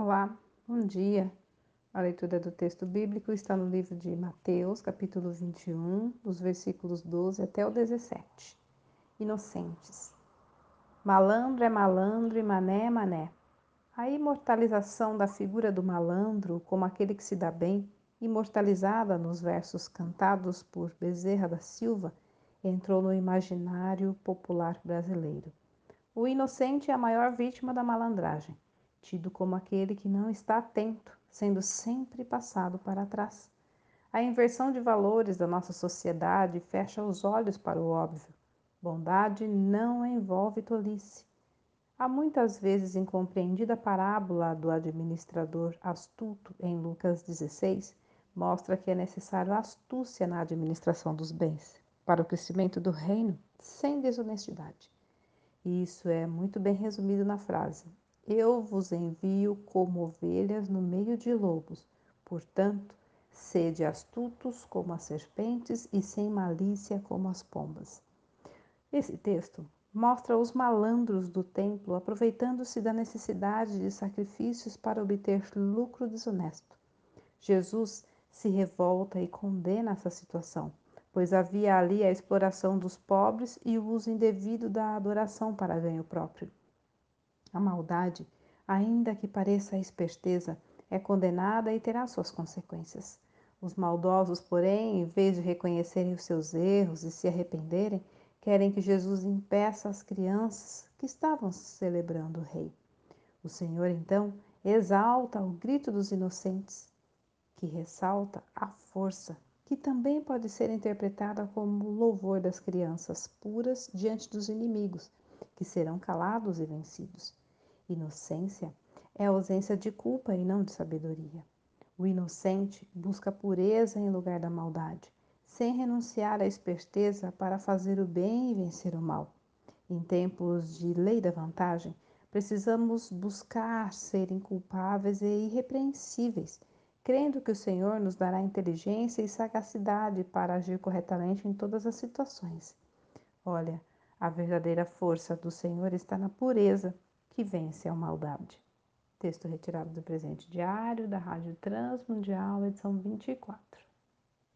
Olá, bom dia. A leitura do texto bíblico está no livro de Mateus, capítulo 21, dos versículos 12 até o 17. Inocentes. Malandro é malandro e mané é mané. A imortalização da figura do malandro como aquele que se dá bem, imortalizada nos versos cantados por Bezerra da Silva, entrou no imaginário popular brasileiro. O inocente é a maior vítima da malandragem tido como aquele que não está atento, sendo sempre passado para trás. A inversão de valores da nossa sociedade fecha os olhos para o óbvio. Bondade não envolve tolice. Há muitas vezes incompreendida a parábola do administrador astuto em Lucas 16, mostra que é necessário astúcia na administração dos bens, para o crescimento do reino sem desonestidade. Isso é muito bem resumido na frase: eu vos envio como ovelhas no meio de lobos. Portanto, sede astutos como as serpentes e sem malícia como as pombas. Esse texto mostra os malandros do templo aproveitando-se da necessidade de sacrifícios para obter lucro desonesto. Jesus se revolta e condena essa situação, pois havia ali a exploração dos pobres e o uso indevido da adoração para ganho próprio. A maldade, ainda que pareça a esperteza, é condenada e terá suas consequências. Os maldosos, porém, em vez de reconhecerem os seus erros e se arrependerem, querem que Jesus impeça as crianças que estavam celebrando o Rei. O Senhor, então, exalta o grito dos inocentes, que ressalta a força, que também pode ser interpretada como louvor das crianças puras diante dos inimigos, que serão calados e vencidos. Inocência é ausência de culpa e não de sabedoria. O inocente busca pureza em lugar da maldade, sem renunciar à esperteza para fazer o bem e vencer o mal. Em tempos de lei da vantagem, precisamos buscar ser inculpáveis e irrepreensíveis, crendo que o Senhor nos dará inteligência e sagacidade para agir corretamente em todas as situações. Olha, a verdadeira força do Senhor está na pureza que vence a maldade. Texto retirado do presente diário da Rádio Transmundial, edição 24.